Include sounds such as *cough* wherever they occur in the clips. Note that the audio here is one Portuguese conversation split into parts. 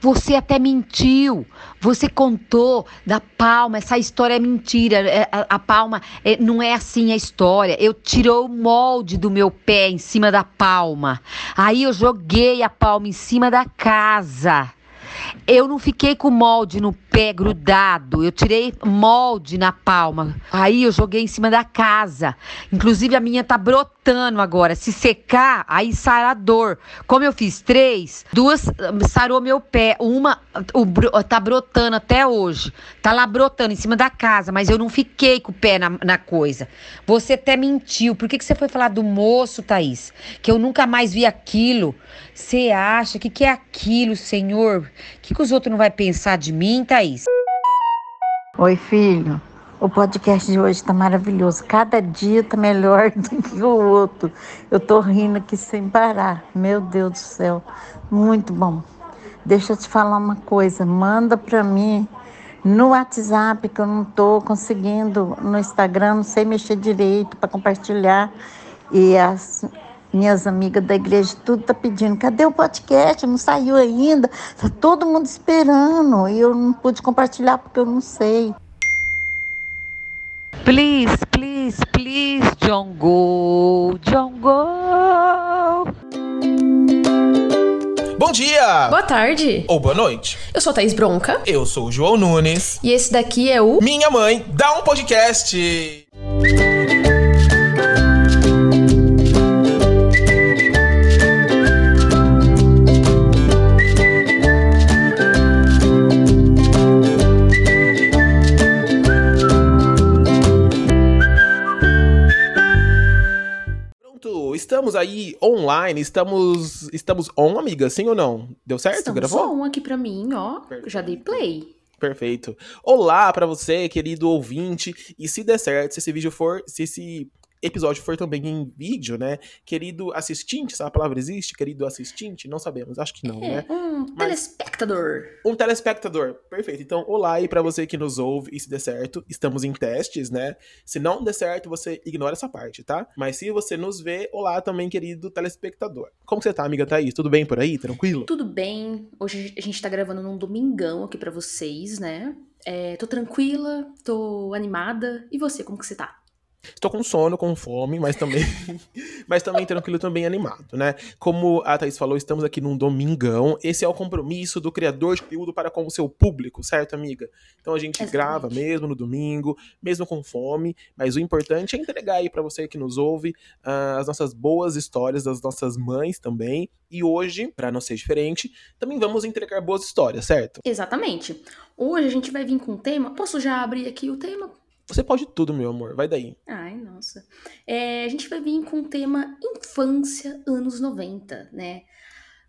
Você até mentiu. Você contou da palma. Essa história é mentira. É, a, palma é, não é assim a história. Eu tirei o molde do meu pé em cima da palma. Aí eu joguei a palma em cima da casa. Eu não fiquei com molde no pé grudado. Eu tirei molde na palma. Aí eu joguei em cima da casa. Inclusive a minha tá brotando agora. Se secar, aí sai a dor. Como eu fiz três, duas sarou meu pé. Uma o, tá brotando até hoje. Tá lá brotando em cima da casa, mas eu não fiquei com o pé na, na coisa. Você até mentiu. Por que, que você foi falar do moço, Thaís? Que eu nunca mais vi aquilo. Você acha? Que, que é aquilo, senhor? O que, que os outros não vai pensar de mim, Thaís? Oi, filho. O podcast de hoje está maravilhoso. Cada dia está melhor *laughs* do que o outro. Eu tô rindo aqui sem parar. Meu Deus do céu. Muito bom. Deixa eu te falar uma coisa. Manda para mim no WhatsApp que eu não tô conseguindo no Instagram, não sei mexer direito para compartilhar. E as minhas amigas da igreja, tudo tá pedindo, cadê o podcast? Não saiu ainda. Tá todo mundo esperando. E eu não pude compartilhar porque eu não sei. Please, please, please, John Go, John Go. Bom dia! Boa tarde! Ou boa noite. Eu sou a Thaís Bronca. Eu sou o João Nunes. E esse daqui é o Minha Mãe Dá um Podcast. Aí online, estamos estamos on, amiga, sim ou não? Deu certo? Estamos Gravou? on aqui pra mim, ó. Perfeito. Já dei play. Perfeito. Olá para você, querido ouvinte, e se der certo, se esse vídeo for, se esse episódio for também em vídeo, né? Querido assistente, essa palavra existe? Querido assistente? Não sabemos, acho que não, é, né? Um Mas, telespectador. Um telespectador, perfeito. Então, olá aí pra você que nos ouve e se der certo, estamos em testes, né? Se não der certo, você ignora essa parte, tá? Mas se você nos vê, olá também, querido telespectador. Como você tá, amiga Thaís? Tudo bem por aí? Tranquilo? Tudo bem. Hoje a gente tá gravando num domingão aqui para vocês, né? É, tô tranquila, tô animada. E você, como que você tá? Estou com sono, com fome, mas também, *laughs* mas também tranquilo, também animado, né? Como a Thaís falou, estamos aqui num domingão. Esse é o compromisso do criador de conteúdo para com o seu público, certo, amiga? Então a gente Exatamente. grava mesmo no domingo, mesmo com fome, mas o importante é entregar aí para você que nos ouve uh, as nossas boas histórias das nossas mães também. E hoje, para não ser diferente, também vamos entregar boas histórias, certo? Exatamente. Hoje a gente vai vir com um tema. Posso já abrir aqui o tema? Você pode tudo, meu amor. Vai daí. Ai, nossa. É, a gente vai vir com o tema infância anos 90, né?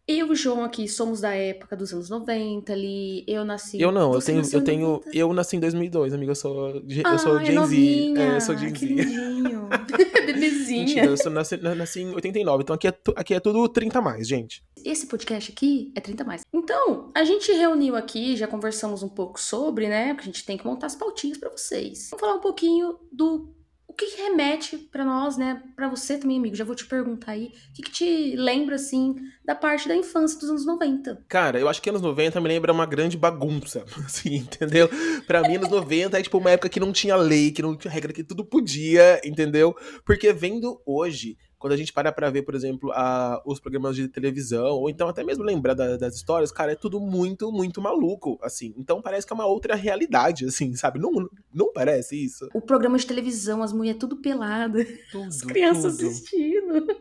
Eu e o João aqui somos da época dos anos 90 ali. Eu nasci. Eu não, eu tenho, eu tenho. Eu nasci em 2002, amiga. Eu sou, eu sou ah, Gen Z. É, eu sou Gen Z. *laughs* Bebezinha. Mentira, eu sou, nasci, nasci em 89. Então aqui é, aqui é tudo 30 a mais, gente. Esse podcast aqui é 30 a mais. Então, a gente reuniu aqui, já conversamos um pouco sobre, né? Porque a gente tem que montar as pautinhas para vocês. Vamos falar um pouquinho do o que, remete para nós, né? Para você também, amigo, já vou te perguntar aí, o que, que, te lembra, assim, da parte da infância dos anos 90? Cara, eu acho que anos 90 me lembra uma grande bagunça, *laughs* assim, entendeu? Pra mim, anos 90 é tipo uma época que não tinha lei, que não tinha regra, que tudo podia, entendeu? Porque vendo hoje, quando a gente para pra ver, por exemplo, a, os programas de televisão, ou então até mesmo lembrar da, das histórias, cara, é tudo muito, muito maluco, assim. Então parece que é uma outra realidade, assim, sabe? Não, não parece isso? O programa de televisão, as mulheres tudo pelada, tudo, as crianças tudo. assistindo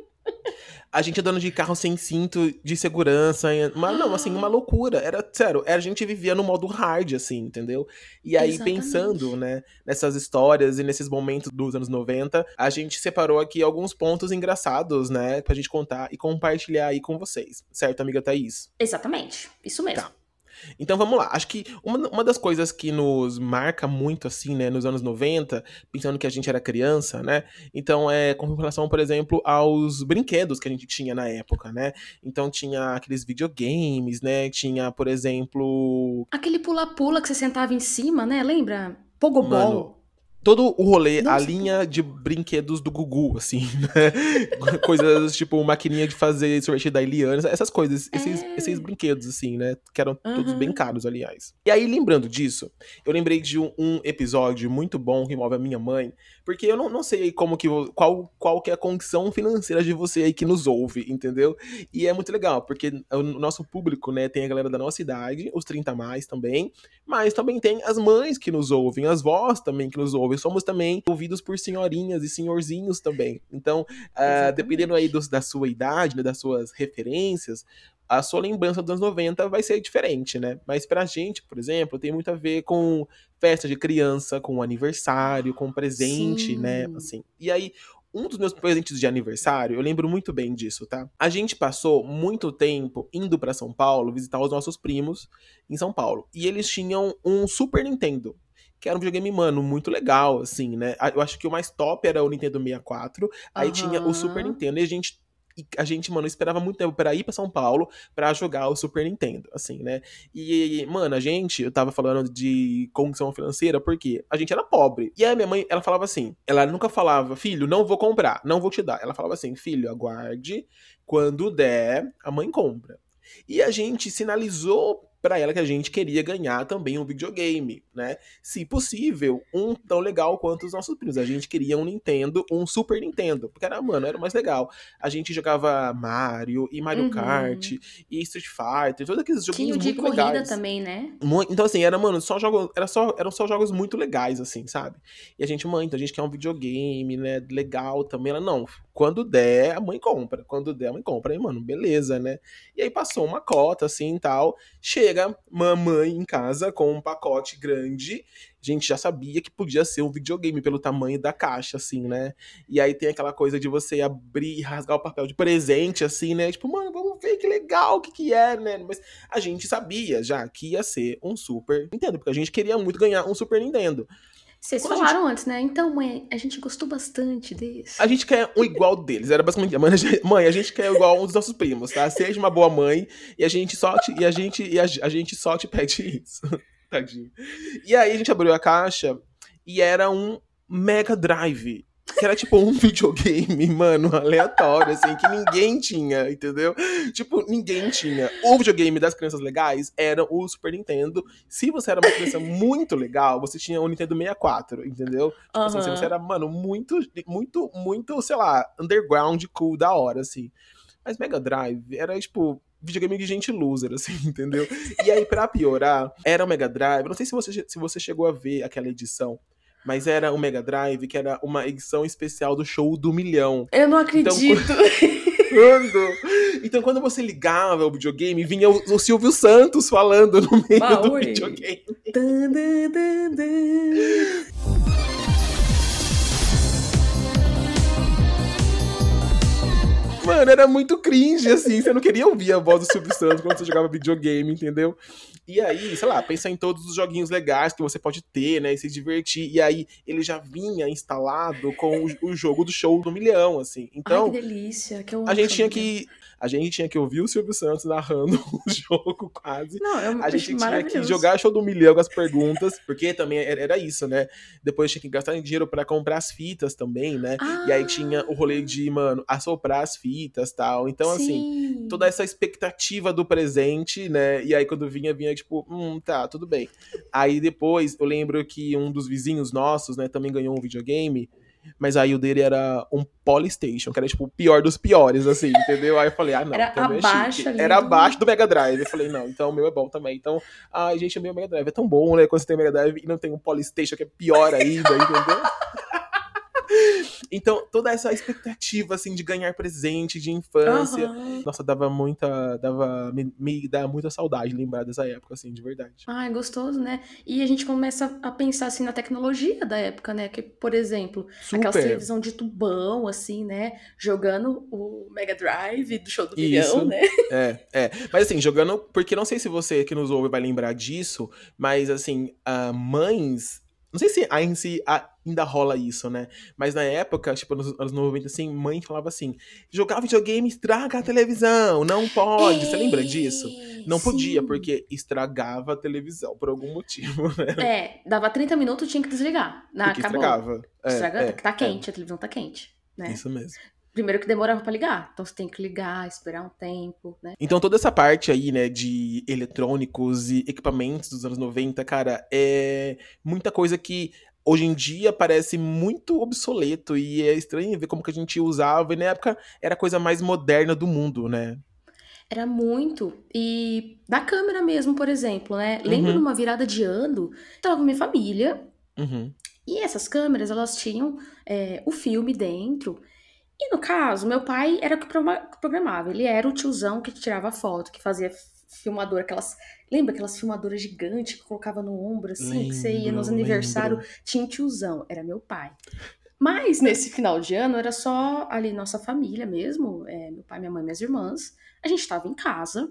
a gente andando de carro sem cinto de segurança. Mas não, assim, uma loucura. Era, sério, a gente vivia no modo hard, assim, entendeu? E aí, Exatamente. pensando, né, nessas histórias e nesses momentos dos anos 90, a gente separou aqui alguns pontos engraçados, né, pra gente contar e compartilhar aí com vocês. Certo, amiga Thaís? Exatamente. Isso mesmo. Tá. Então vamos lá. Acho que uma, uma das coisas que nos marca muito, assim, né, nos anos 90, pensando que a gente era criança, né? Então é com relação, por exemplo, aos brinquedos que a gente tinha na época, né? Então tinha aqueles videogames, né? Tinha, por exemplo. Aquele pula-pula que você sentava em cima, né? Lembra? Pogobol. Mano, todo o rolê, Nossa, a linha de brinquedos do Gugu, assim, *laughs* né? *laughs* coisas tipo maquininha de fazer sorvete da Eliana, essas coisas, esses, É. esses brinquedos, assim, né? Que eram todos Aham. bem caros, aliás. E aí, lembrando disso, eu lembrei de um, um episódio muito bom que envolve a minha mãe, porque eu não, não sei como que, qual, qual que é a condição financeira de você aí que nos ouve, entendeu? E é muito legal, porque o nosso público, né, tem a galera da nossa idade, os 30 a mais também, mas também tem as mães que nos ouvem, as vós também que nos ouvem. Somos também ouvidos por senhorinhas e senhorzinhos também. Então, Exatamente. dependendo aí dos- da sua idade, né, das suas referências, a sua lembrança dos anos 90 vai ser diferente, né? Mas pra gente, por exemplo, tem muito a ver com festa de criança, com aniversário, com presente, né? Sim. Assim. E aí, um dos meus presentes de aniversário, eu lembro muito bem disso, tá? A gente passou muito tempo indo pra São Paulo visitar os nossos primos em São Paulo. E eles tinham um Super Nintendo. Que era um videogame, mano, muito legal, assim, né? Eu acho que o mais top era o Nintendo 64. Aí tinha o Super. Nintendo. E a gente, e a gente, mano, esperava muito tempo pra ir pra São Paulo pra jogar o Super Nintendo, assim, né? E, mano, a gente, eu tava falando de condição financeira, porque a gente era pobre. E aí a minha mãe, ela falava assim, ela nunca falava, filho, não vou comprar, não vou te dar. Ela falava assim, filho, aguarde, quando der, a mãe compra. E a gente sinalizou pra ela que a gente queria ganhar também um videogame, né? Se possível, um tão legal quanto os nossos primos. A gente queria um Nintendo, um Super Nintendo, porque era, mano, era o mais legal. A gente jogava Mario e Mario Uhum. Kart e Street Fighter, todos aqueles Tinha joguinhos o de muito corrida legais. também, né? Então, assim, era, mano, só jogos. Era só, eram só jogos muito legais, assim, sabe? E a gente, mãe, então a gente quer um videogame, né? Legal também. Ela, não, quando der, a mãe compra. Quando der, a mãe compra. Aí, mano, beleza, né? E aí passou uma cota, assim tal. Chega mamãe em casa com um pacote grande. A gente já sabia que podia ser um videogame pelo tamanho da caixa, assim, né? E aí tem aquela coisa de você abrir e rasgar o papel de presente, assim, né? Tipo, mano, vamos ver que legal, o que que é, né? Mas a gente sabia já que ia ser um Super Nintendo, porque a gente queria muito ganhar um Super Nintendo. Vocês Quando falaram antes, né? Então, mãe, a gente gostou bastante desse. A gente quer um igual deles. Era basicamente, mãe, a gente- mãe, a gente quer igual um dos nossos primos, tá? Seja uma boa mãe e a gente só te, e a gente e a, a gente só te pede isso. *laughs* Tadinho. E aí a gente abriu a caixa e era um Mega Drive. Que era tipo um *laughs* videogame, mano, aleatório, assim, que ninguém tinha, entendeu? Tipo, ninguém tinha. O videogame das crianças legais era o Super Nintendo. Se você era uma criança *laughs* muito legal, você tinha o Nintendo 64, entendeu? Tipo assim, se Aham. você era, mano, muito, muito, muito, sei lá, underground, cool, da hora, assim. Mas Mega Drive era, tipo, videogame de gente loser, assim, *laughs* entendeu? E aí, pra piorar, era o Mega Drive. Não sei se você, se você chegou a ver aquela edição, mas era o Mega Drive, que era uma edição especial do show do milhão. Eu não Então, acredito. *laughs* Quando? Então, quando você ligava o videogame, vinha o, o Silvio Santos falando no meio do videogame. Dun, dun, dun, Mano, era muito cringe, assim. Você não queria ouvir a voz do Silvio Santos quando você jogava videogame, entendeu? E aí, sei lá, pensa em todos os joguinhos legais que você pode ter, né? E se divertir. E aí, ele já vinha instalado com o, o jogo do show do milhão, assim. Então, Ai, que delícia. Que a gente tinha que. A gente tinha que ouvir o Silvio Santos narrando *laughs* o jogo quase. Não, eu A acho gente tinha que jogar show do milhão com as perguntas, porque também era, isso, né? Depois tinha que gastar dinheiro pra comprar as fitas também, né? E aí tinha o rolê de, mano, assoprar as fitas tal. Então, assim, Sim. toda essa expectativa do presente, né? E aí quando vinha, vinha tipo, hum, tá, tudo bem. Aí depois eu lembro que um dos vizinhos nossos, né, também ganhou um videogame. Mas aí o dele era um Polystation, que era tipo o pior dos piores, assim, entendeu? Aí eu falei, ah, não, Era então o é abaixo ali Era do- abaixo do Mega Drive. Eu falei, não, então o meu é bom também. Então, ai, gente, o meu Mega Drive é tão bom, né? Quando você tem Mega Drive e não tem um Polystation, que é pior ainda, entendeu? Então, toda essa expectativa, assim, de ganhar presente de infância. Aham. Nossa, dava muita. Dava. Me, me dá muita saudade lembrar dessa época, assim, de verdade. Ai, gostoso, né? E a gente começa a pensar assim na tecnologia da época, né? Que, por exemplo, aquelas Super. televisão de tubão, assim, né? Jogando o Mega Drive do show do milhão, né? *laughs* É, é. Mas assim, jogando. Porque não sei se você que nos ouve vai lembrar disso, mas assim, ah, mães Não sei se ainda, se ainda rola isso, né? Mas na época, tipo, nos anos 90, assim, mãe falava assim: jogar videogame estraga a televisão, não pode. Você lembra disso? Não Sim. podia, porque estragava a televisão por algum motivo, *laughs* né? É, dava 30 minutos, tinha que desligar. Na, Porque acabou. estragava. É, Estraga, é, tá é. quente, a televisão tá quente, né? Isso mesmo. Primeiro que demorava pra ligar, então você tem que ligar, esperar um tempo, né? Então toda essa parte aí, né, de eletrônicos e equipamentos dos anos 90, cara, é muita coisa que hoje em dia parece muito obsoleto e é estranho ver como que a gente usava e na época era a coisa mais moderna do mundo, né? Era muito. E da câmera mesmo, por exemplo, né? Lembro Uhum. de uma virada de ano, tava com minha família, Uhum. e essas câmeras, elas tinham é, o filme dentro. E no caso, meu pai era o que programava. Ele era o tiozão que tirava foto, que fazia filmadora, aquelas. Lembra aquelas filmadoras gigantes que colocava no ombro, assim, que você ia nos Lembro, aniversários, lembro. tinha um tiozão, era meu pai. Mas nesse final de ano era só ali nossa família mesmo, é, meu pai, minha mãe, minhas irmãs. A gente tava em casa,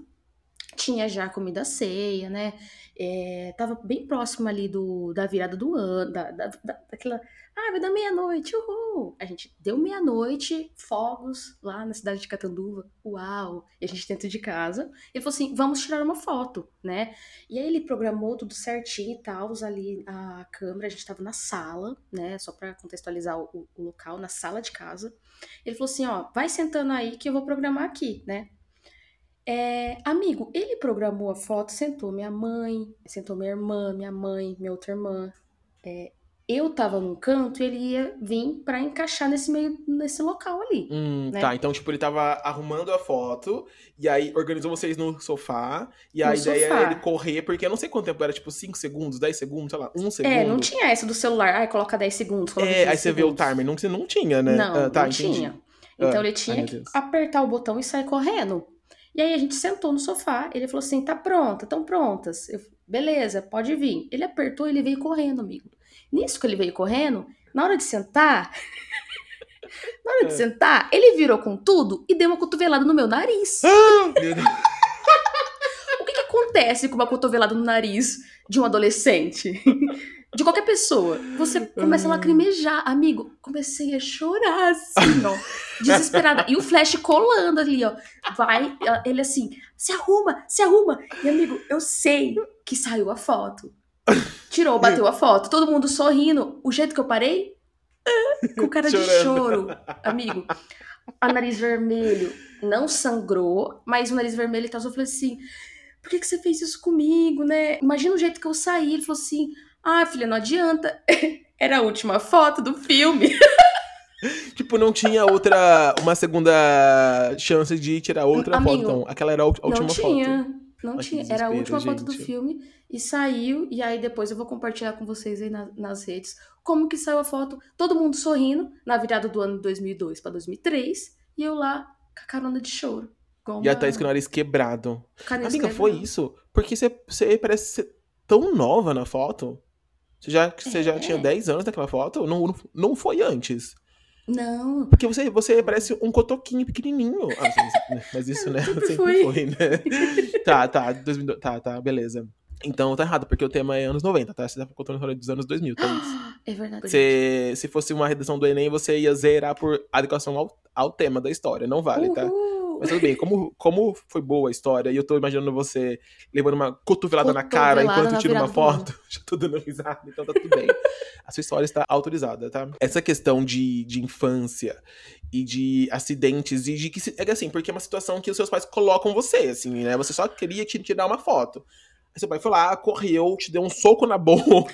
tinha já comida ceia, né? É, tava bem próximo ali do, da virada do ano, da, da, da- daquela. Ah, vai dar meia-noite, uhul! A gente deu meia-noite, fogos lá na cidade de Catanduva, uau! E a gente dentro de casa. Ele falou assim: vamos tirar uma foto, né? E aí ele programou tudo certinho e tal, ali a câmera, a gente tava na sala, né? Só pra contextualizar o, o local, na sala de casa. Ele falou assim: ó, vai sentando aí que eu vou programar aqui, né? É, amigo, ele programou a foto, sentou minha mãe, sentou minha irmã, minha mãe, minha outra irmã. É, eu tava num canto e ele ia vir pra encaixar nesse meio, nesse local ali. Hum, Né? Tá, então, tipo, ele tava arrumando a foto, e aí organizou vocês no sofá, e No a ideia sofá. era ele correr, porque eu não sei quanto tempo era, tipo, 5 segundos, 10 segundos, sei lá, 1 segundo. É, não tinha essa do celular, ai, coloca 10 segundos, coloca É, 15 aí você vê o segundos. timer, não, você não tinha, né? Não, Ah, tá, não entendi. tinha. Então Ah, ele ai, tinha meu que apertar o botão e sair correndo. E aí a gente sentou no sofá, ele falou assim: tá pronta, estão prontas. Eu, beleza, pode vir. Ele apertou, ele veio correndo, amigo. Nisso que ele veio correndo, na hora de sentar, *laughs* na hora de É. sentar, ele virou com tudo e deu uma cotovelada no meu nariz. Meu Deus. *laughs* O que, que acontece com uma cotovelada no nariz de um adolescente? De qualquer pessoa. Você começa a lacrimejar. Amigo, comecei a chorar, assim, ó. *laughs* Desesperada. E o flash colando ali, ó. Vai, ele assim, se arruma, se arruma. E, amigo, eu sei que saiu a foto. Tirou, *laughs* bateu a foto. Todo mundo sorrindo. O jeito que eu parei? Com cara de choro. Amigo, a nariz vermelho não sangrou, mas o nariz vermelho e tal. Eu falei assim: por que, que você fez isso comigo, né? Imagina o jeito que eu saí. Ele falou assim: ah, filha, não adianta. *laughs* Era a última foto do filme. *laughs* Tipo, não tinha outra, uma segunda chance de tirar outra Amigo, foto, então. Aquela era a última não tinha. foto. Não que tinha. Era a última foto do gente. filme e saiu. E aí depois eu vou compartilhar com vocês aí na- nas redes como que saiu a foto. Todo mundo sorrindo na virada do ano de 2002 pra 2003 e eu lá com a carona de choro. com E a uma Thaís com o nariz quebrado. Amiga, foi quebrada. isso? Porque você parece ser tão nova na foto. Você já, você já É. tinha 10 anos naquela foto? Não, não, foi antes. Não, Porque você, você parece um cotoquinho pequenininho. Ah, mas, mas isso, né? Sempre fui. foi, né? tá, tá, 2002, tá, tá, beleza. Então tá errado, porque o tema é anos 90, tá? Você tá contando a história dos anos 2000, tá isso? *gasps* é verdade. Você, se fosse uma redação do Enem, você ia zerar por adequação ao, ao tema da história. Não vale, tá? Mas tudo bem, como, como foi boa a história, e eu tô imaginando você levando uma cotovelada, na cara Cotovelada enquanto tira uma foto, *laughs* já tô dando risada, então tá tudo bem. A sua história está autorizada, tá? Essa questão de, de infância e de acidentes e de que é assim, porque é uma situação que os seus pais colocam você, assim, né? Você só queria te tirar uma foto. Aí seu pai foi lá, correu, te deu um soco na *laughs* boca,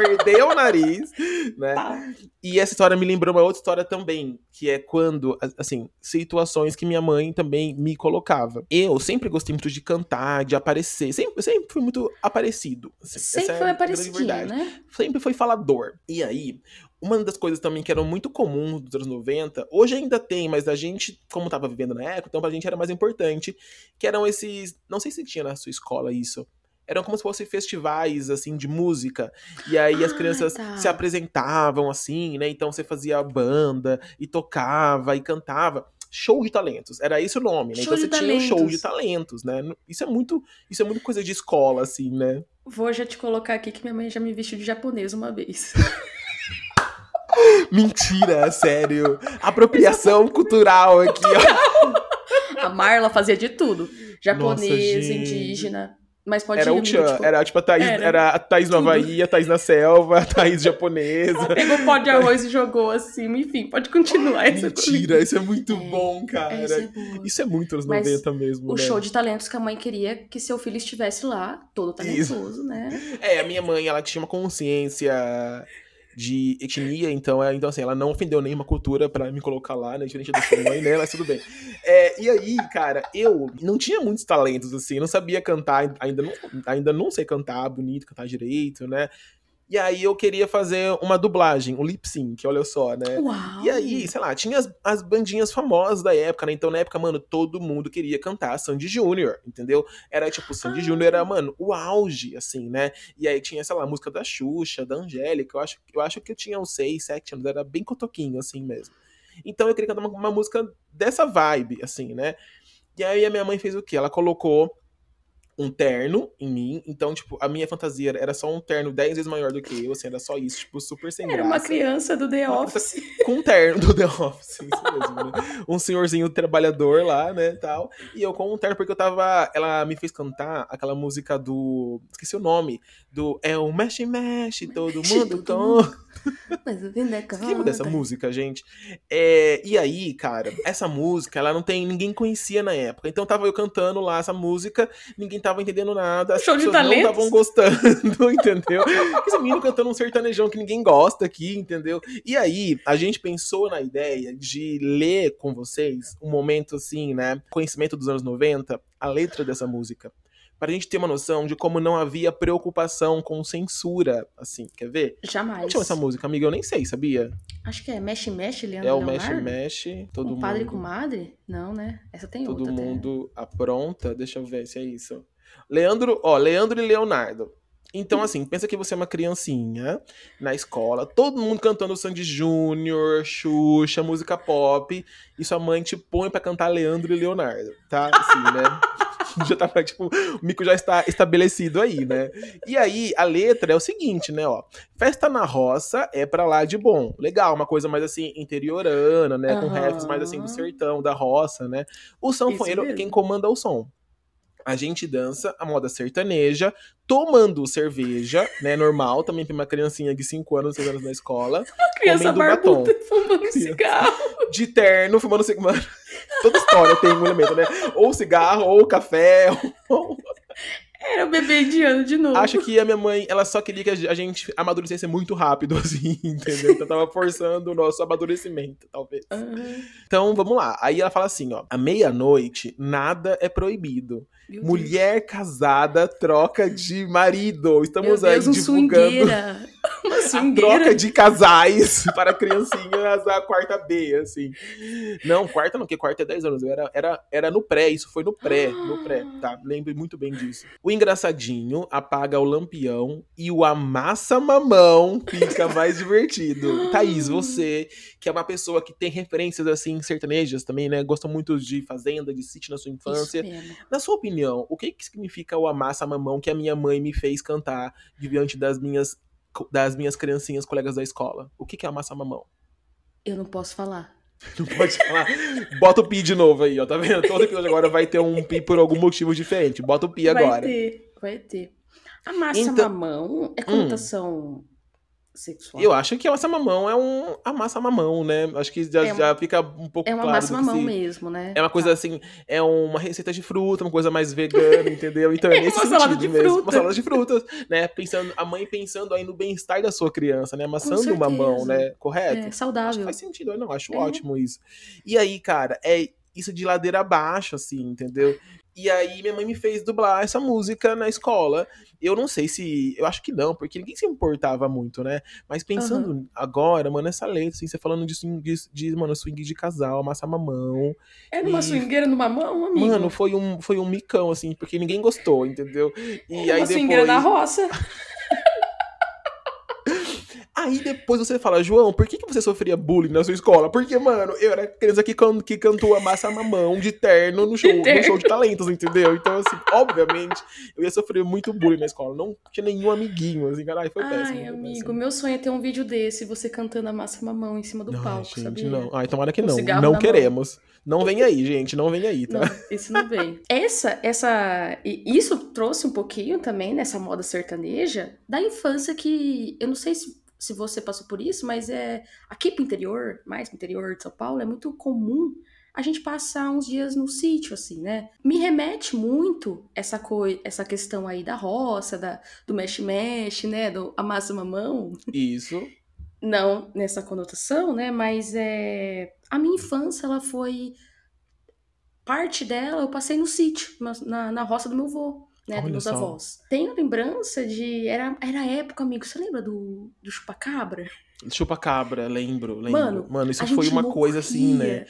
perdeu o nariz, né? Tá. E essa história me lembrou uma outra história também, que é quando, assim, situações que minha mãe também me colocava. Eu sempre gostei muito de cantar, de aparecer, sempre, sempre fui muito aparecido. assim, Sempre é foi a grande aparecidinho, verdade. né? Sempre foi falador. E aí, uma das coisas também que eram muito comuns dos anos 90, hoje ainda tem, mas a gente, como tava vivendo na época, então pra gente era mais importante, que eram esses, não sei se tinha na sua escola isso, eram como se fossem festivais, assim, de música. E aí as Ah, crianças tá. se apresentavam, assim, né? Então você fazia banda e tocava e cantava. show de talentos. Era esse o nome, né? Show então você tinha um show de talentos, né? Isso é muito, isso é muito coisa de escola, assim, né? Vou já te colocar aqui que minha mãe já me vestiu de japonês uma vez. *laughs* Mentira, sério. Apropriação cultural aqui, ó. *laughs* A Marla fazia de tudo. Japonês, gente. indígena. Mas pode Era ir, o Tchan, tipo, era tipo a Thaís, era era a Thaís no tudo. Havaí, a Thaís na selva, a Thaís japonesa. Ela *laughs* pegou o pó de arroz e jogou assim, enfim, pode continuar. essa Mentira, isso é muito É, bom, cara. É, isso é. Isso é muito anos Mas 90 mesmo, O né? show de talentos que a mãe queria que seu filho estivesse lá, todo talentoso, né? É, a minha mãe, ela tinha uma consciência de etnia, então, é, então assim, ela não ofendeu nenhuma cultura pra me colocar lá, né? Diferente da sua mãe, né? Mas tudo bem. É, e aí, cara, eu não tinha muitos talentos, assim, não sabia cantar, ainda não, ainda não sei cantar bonito, cantar direito, né? E aí eu queria fazer uma dublagem, um lip sync, olha só, né? Uau! E aí, sei lá, tinha as, as bandinhas famosas da época, né? Então, na época, mano, todo mundo queria cantar Sandy Júnior, entendeu? Era tipo, Sandy Ah. Júnior era, mano, o auge, assim, né? E aí tinha, sei lá, a música da Xuxa, da Angélica. Eu acho, eu acho que eu tinha uns 6, 7 anos, era bem cotoquinho, assim mesmo. Então eu queria cantar uma, uma música dessa vibe, assim, né? E aí a minha mãe fez o quê? Ela colocou um terno em mim. Então, tipo, a minha fantasia era só um terno 10 vezes maior do que eu, assim, era só isso, tipo, super sem Era graça uma criança do The Office. com um terno do The Office, isso mesmo, né? Um senhorzinho trabalhador lá, né, tal. E eu com um terno, porque eu tava... Ela me fez cantar aquela música do... Esqueci o nome. Do É o Mexe Mexe, todo Mexe, mundo todo com... *laughs* Mas eu ainda Você lembra dessa música, gente? É, e aí, cara, essa música, ela não tem... Ninguém conhecia na época. Então tava eu cantando lá essa música, ninguém tava entendendo nada. As Show pessoas não estavam gostando, *laughs* entendeu? Esse menino cantando um sertanejão que ninguém gosta aqui, entendeu? E aí, a gente pensou na ideia de ler com vocês um momento assim, né? Conhecimento dos anos 90, a letra dessa música. Pra gente ter uma noção de como não havia preocupação com censura, assim, quer ver? Como Jamais. chama essa música, amiga? Eu nem sei, sabia? Acho que é Mexe Mexe, Leandro É o? Mexe Mexe, todo um padre mundo. com madre? Não, né? Essa tem Todo outra. até. mundo apronta. Deixa eu ver se é isso. Leandro, ó, Leandro e Leonardo. Então, assim, pensa que você é uma criancinha na escola, todo mundo cantando Sandy Júnior, Xuxa, música pop, e sua mãe te põe pra cantar Leandro e Leonardo, tá? Assim, né? *laughs* já tá, tipo, o mico já está estabelecido aí, né? E aí, a letra é o seguinte, né, ó. Festa na roça é pra lá de bom. Legal, uma coisa mais assim, interiorana, né? Com refs mais assim do sertão, da roça, né? O sanfoneiro é quem comanda o som. A gente dança a moda sertaneja, tomando cerveja, né? Normal, também tem uma criancinha de 5 anos, 6 anos na escola. *laughs* Criança comendo barbuda batom. fumando cigarro. *laughs* De terno, fumando cigarro. Toda história tem um elemento, né? Ou cigarro, ou café. Ou... *laughs* Era o bebê indiano de novo. Acho que a minha mãe, ela só queria que a gente amadurecesse muito rápido, assim, entendeu? Então tava forçando o nosso amadurecimento, talvez. Aham. Então, vamos lá. Aí ela fala assim, ó. À meia-noite, nada é proibido. Meu Mulher casada troca de marido. Deus. Estamos Deus, aí um divulgando swingueira. *laughs* Uma a troca de casais *laughs* para criancinhas a quarta B, assim. Não, quarta não, porque quarta é 10 anos. Era, era, era no pré, isso foi no pré, no pré, tá? Lembro muito bem disso. O engraçadinho apaga o lampião e o amassa mamão fica mais divertido. *laughs* Thaís, você, que é uma pessoa que tem referências assim sertanejas também, né? Gosta muito de fazenda, de sítio na sua infância. Na sua opinião, o que, que significa o amassa mamão que a minha mãe me fez cantar diante das minhas, das minhas criancinhas colegas da escola? O que, que é amassa mamão? Eu não posso falar. *laughs* Não pode falar. Bota o pi de novo aí, ó. Tá vendo? Todo episódio agora vai ter um pi por algum motivo diferente. Bota o pi agora. Vai ter, vai ter. A massa Então- mamão é conotação sexual. Eu acho que a massa mamão é um amassa mamão, né? Acho que já, É uma- já fica um pouco É uma claro massa mamão se- mesmo, né? É uma coisa assim, é uma receita de fruta, uma coisa mais vegana, *laughs* entendeu? Então é, É nesse uma sentido salada de mesmo. fruta. Uma salada de frutas, né? Pensando, a mãe pensando aí no bem-estar da sua criança, né? Amassando uma mão, certeza. né? Correto? É Acho que saudável. faz sentido, eu não acho É. ótimo isso. E aí, cara, é isso de ladeira abaixo, assim, entendeu? E aí minha mãe me fez dublar essa música na escola. Eu não sei se. Eu acho que não, porque ninguém se importava muito, né? Mas pensando agora, mano, essa letra, assim, você falando de swing, de, de, mano, swing de casal, amassar mamão. É numa E- swingueira, numa mão, amigo? Mano, foi um, foi um micão, assim, porque ninguém gostou, entendeu? E uma aí swingueira depois. na roça. Aí depois você fala, João, por que, que você sofria bullying na sua escola? Porque, mano, eu era criança que, can que cantou a massa mamão de terno no show, no show de talentos, entendeu? Então, assim, obviamente, eu ia sofrer muito bullying na escola. Não tinha nenhum amiguinho, assim, caralho, foi Ai, péssimo. foi amigo, péssimo. meu sonho é ter um vídeo desse, você cantando a massa mamão em cima do Ai, palco, gente, sabia? não. Ai, tomara que não. Não na mão. queremos. Não vem aí, gente. Não vem aí, tá? Não, esse não vem. *laughs* Essa, essa, e isso trouxe um pouquinho também nessa moda sertaneja da infância que eu não sei se, se você passou por isso, mas é aqui pro interior, mais pro interior de São Paulo, é muito comum a gente passar uns dias no sítio, assim, né? Me remete muito essa coi essa questão aí da roça, da, do mexe-mexe, né? Do amassa mamão. Isso. Não nessa conotação, né? Mas é, a minha infância, ela foi. Parte dela eu passei no sítio, na, na roça do meu avô, né? Olha dos meus avós. Tenho lembrança de. Era, era época, amigo. Você lembra do, do chupacabra? Chupa-cabra, lembro, lembro. Mano, Mano, isso a foi gente uma coisa assim, né?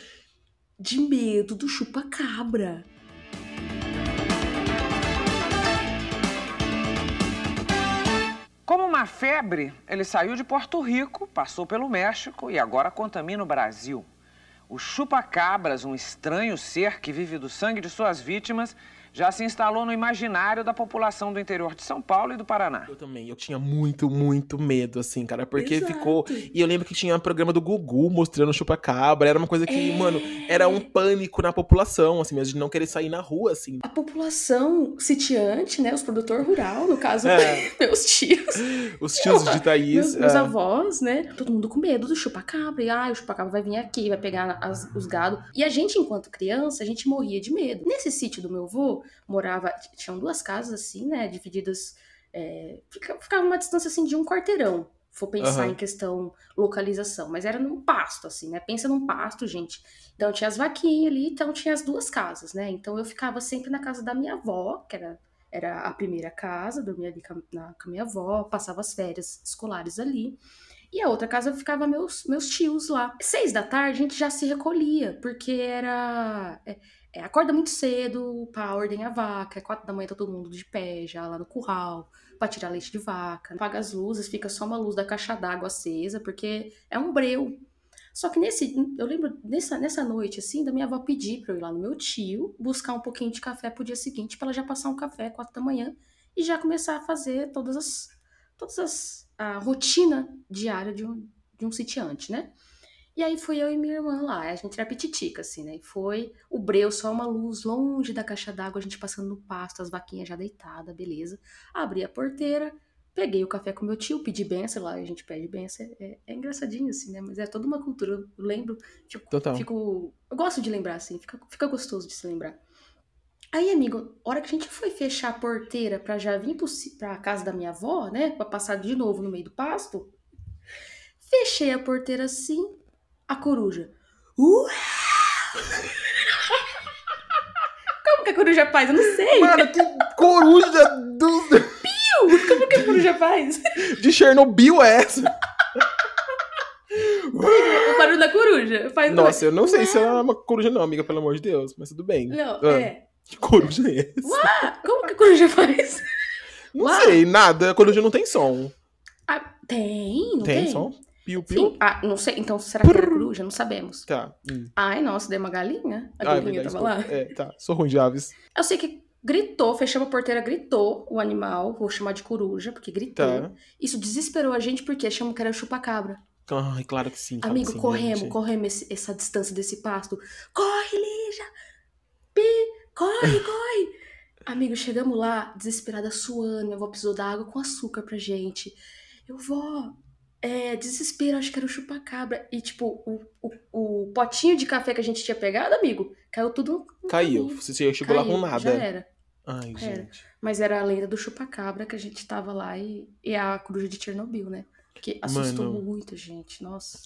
De medo do chupacabra. Como uma febre, ele saiu de Porto Rico, passou pelo México e agora contamina o Brasil. O chupa-cabras, um estranho ser que vive do sangue de suas vítimas, já se instalou no imaginário da população do interior de São Paulo e do Paraná. Eu também, eu tinha muito, muito medo, assim, cara, porque Exato. ficou. E eu lembro que tinha um programa do Gugu mostrando chupa-cabra, era uma coisa que, É. mano, era um pânico na população, assim, mesmo de não querer sair na rua, assim. A população sitiante, né? Os produtor rural, no caso, É. *laughs* meus tios. Os tios de Thaís. meus, meus é, avós, né? Todo mundo com medo do chupacabra. E, ah, o chupacabra vai vir aqui, vai pegar as- os gado. E a gente, enquanto criança, a gente morria de medo. Nesse sítio do meu avô, morava... Tinham duas casas, assim, né? Divididas... É, fica- ficava uma distância, assim, de um quarteirão. For pensar Aham. em questão localização. Mas era num pasto, assim, né? Pensa num pasto, gente. Então tinha as vaquinhas ali, então tinha as duas casas, né? Então eu ficava sempre na casa da minha avó, que era era a primeira casa, dormia ali com a, na- com a minha avó, passava as férias escolares ali. E a outra casa ficava meus, meus tios lá. Seis da tarde a gente já se recolhia, porque era. é, é, acorda muito cedo pra ordenhar a vaca, é quatro da manhã tá todo mundo de pé já lá no curral, pra tirar leite de vaca. Apaga as luzes, fica só uma luz da caixa d'água acesa, porque é um breu. Só que nesse, eu lembro nessa, nessa noite, assim, da minha avó pedir pra eu ir lá no meu tio, buscar um pouquinho de café pro dia seguinte, pra ela já passar um café quatro da manhã e já começar a fazer todas as, todas as, a rotina diária de um, de um sitiante, né? E aí foi eu e minha irmã lá, a gente era pititica, assim, né? E foi o breu, só uma luz longe da caixa d'água, a gente passando no pasto, as vaquinhas já deitadas, beleza. Abri a porteira, peguei o café com meu tio, pedi benção lá, a gente pede benção, é, é engraçadinho, assim, né? Mas é toda uma cultura, eu lembro, fico, Total. fico- eu gosto de lembrar, assim, fica, fica gostoso de se lembrar. Aí, amigo, hora que a gente foi fechar a porteira pra já vir pro pra casa da minha avó, né? Pra passar de novo no meio do pasto. Fechei a porteira assim, a coruja. Uau! Como que a coruja faz? Eu não sei. Mano, que coruja do... Como que a coruja faz? de Chernobyl é essa? O barulho da coruja. Faz Nossa, eu não sei se é uma coruja não, amiga, pelo amor de Deus, mas tudo bem. Não, Ah, é. Que coruja é essa? Uau! Como que a coruja faz? Não sei, nada. A coruja não tem som. Ah, tem, não Tem, tem? som? Piu, piu. Sim. Ah, não sei. Então, será que era coruja? Não sabemos. Tá. Hum. Ai, nossa, deu uma galinha? A Ah, é galinha verdade, tava lá? É, tá. Sou ruim de aves. Eu sei que gritou, fechamos a porteira, gritou o animal, vou chamar de coruja, porque gritou. Tá. Isso desesperou a gente, porque achamos que era chupacabra. Ai, claro que sim. Amigo, que sim, corremos, gente. corremos esse- essa distância desse pasto. Corre, Lígia! Pi, corre, *laughs* corre! Amigo, chegamos lá, desesperada, suando. Minha avó precisou dar água com açúcar pra gente. Eu, vó, é, desespero, acho que era o chupacabra. E, tipo, o, o, o potinho de café que a gente tinha pegado, amigo, caiu tudo no Caiu. caminho. Você chegou lá com Caiu, nada. Já era. Ai, Era. gente. Mas era a lenda do chupacabra que a gente tava lá e, e a coruja de Chernobyl, né? Que assustou Mano. muita gente, nossa.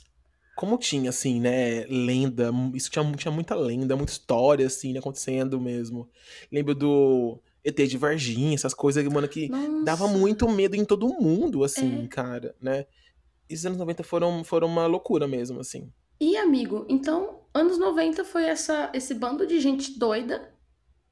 Como tinha, assim, né, lenda, isso tinha, tinha muita lenda, muita história, assim, né, acontecendo mesmo. Lembro do ET de Varginha, essas coisas, mano, que Nossa. dava muito medo em todo mundo, assim, É. cara, né? E os anos 90 foram, foram uma loucura mesmo, assim. E, amigo, então, anos 90 foi essa, esse bando de gente doida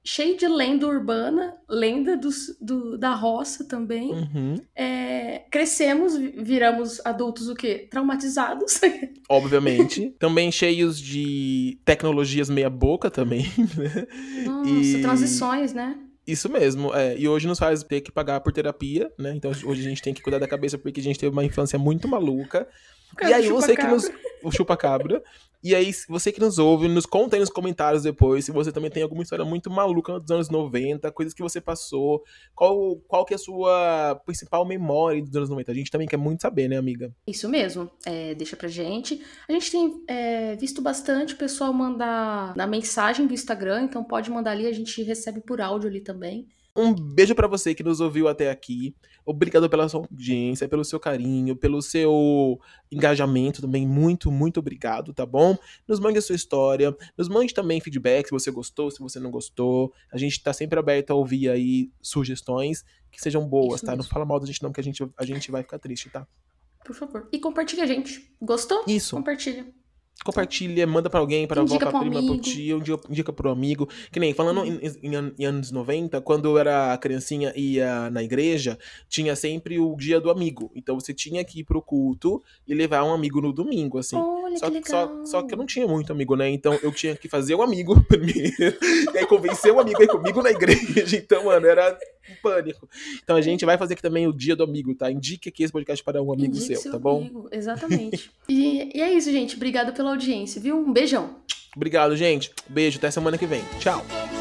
cheio de lenda urbana, lenda dos, do, da roça também. Uhum. É, crescemos, vi- viramos adultos o quê? Traumatizados. *laughs* Obviamente. também cheios de tecnologias meia boca também, né? Nossa, E- transições, né? Isso mesmo, é. E hoje nos faz ter que pagar por terapia, né? Então hoje a gente tem que cuidar da cabeça porque a gente teve uma infância muito maluca. Causa E aí você que nos. O chupa-cabra. E aí, você que nos ouve, nos conta aí nos comentários depois se você também tem alguma história muito maluca dos anos 90, coisas que você passou. Qual, qual que é a sua principal memória dos anos 90? A gente também quer muito saber, né, amiga? Isso mesmo, é, deixa pra gente. A gente tem é, visto bastante o pessoal mandar na mensagem do Instagram, então pode mandar ali, a gente recebe por áudio ali também. Um beijo pra você que nos ouviu até aqui. Obrigado pela sua audiência, pelo seu carinho, pelo seu engajamento também. Muito, muito obrigado, tá bom? Nos mande a sua história. Nos mande também feedback se você gostou, se você não gostou. A gente tá sempre aberto a ouvir aí sugestões que sejam boas, Isso tá? Não mesmo. fala mal da gente não, que a gente, a gente vai ficar triste, tá? Por favor. E compartilha a gente. Gostou? Isso. Compartilha. Compartilha, manda pra alguém, pra avó, pra pro prima, pro amigo. tio, indica, pro amigo. Que nem, falando em, em an- em anos 90, quando eu era criancinha e ia na igreja, tinha sempre o dia do amigo. Então você tinha que ir pro culto e levar um amigo no domingo, assim. Olha Só, que que- só, legal. só que eu não tinha muito amigo, né? Então eu tinha que fazer o amigo *laughs* primeiro. e aí convencer o amigo a ir comigo na igreja. Então, mano, era um *laughs* pânico. Então a gente vai fazer aqui também o dia do amigo, tá? Indique aqui esse podcast para um amigo seu, seu, tá bom? Amigo. Exatamente. e, e é isso, gente. Obrigado pela audiência, viu? Um beijão. Obrigado, gente. Beijo, até semana que vem. Tchau. É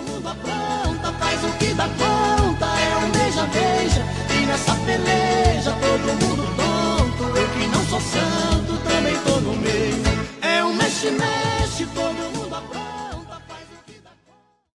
nessa peleja todo mundo tonto, eu que não sou santo.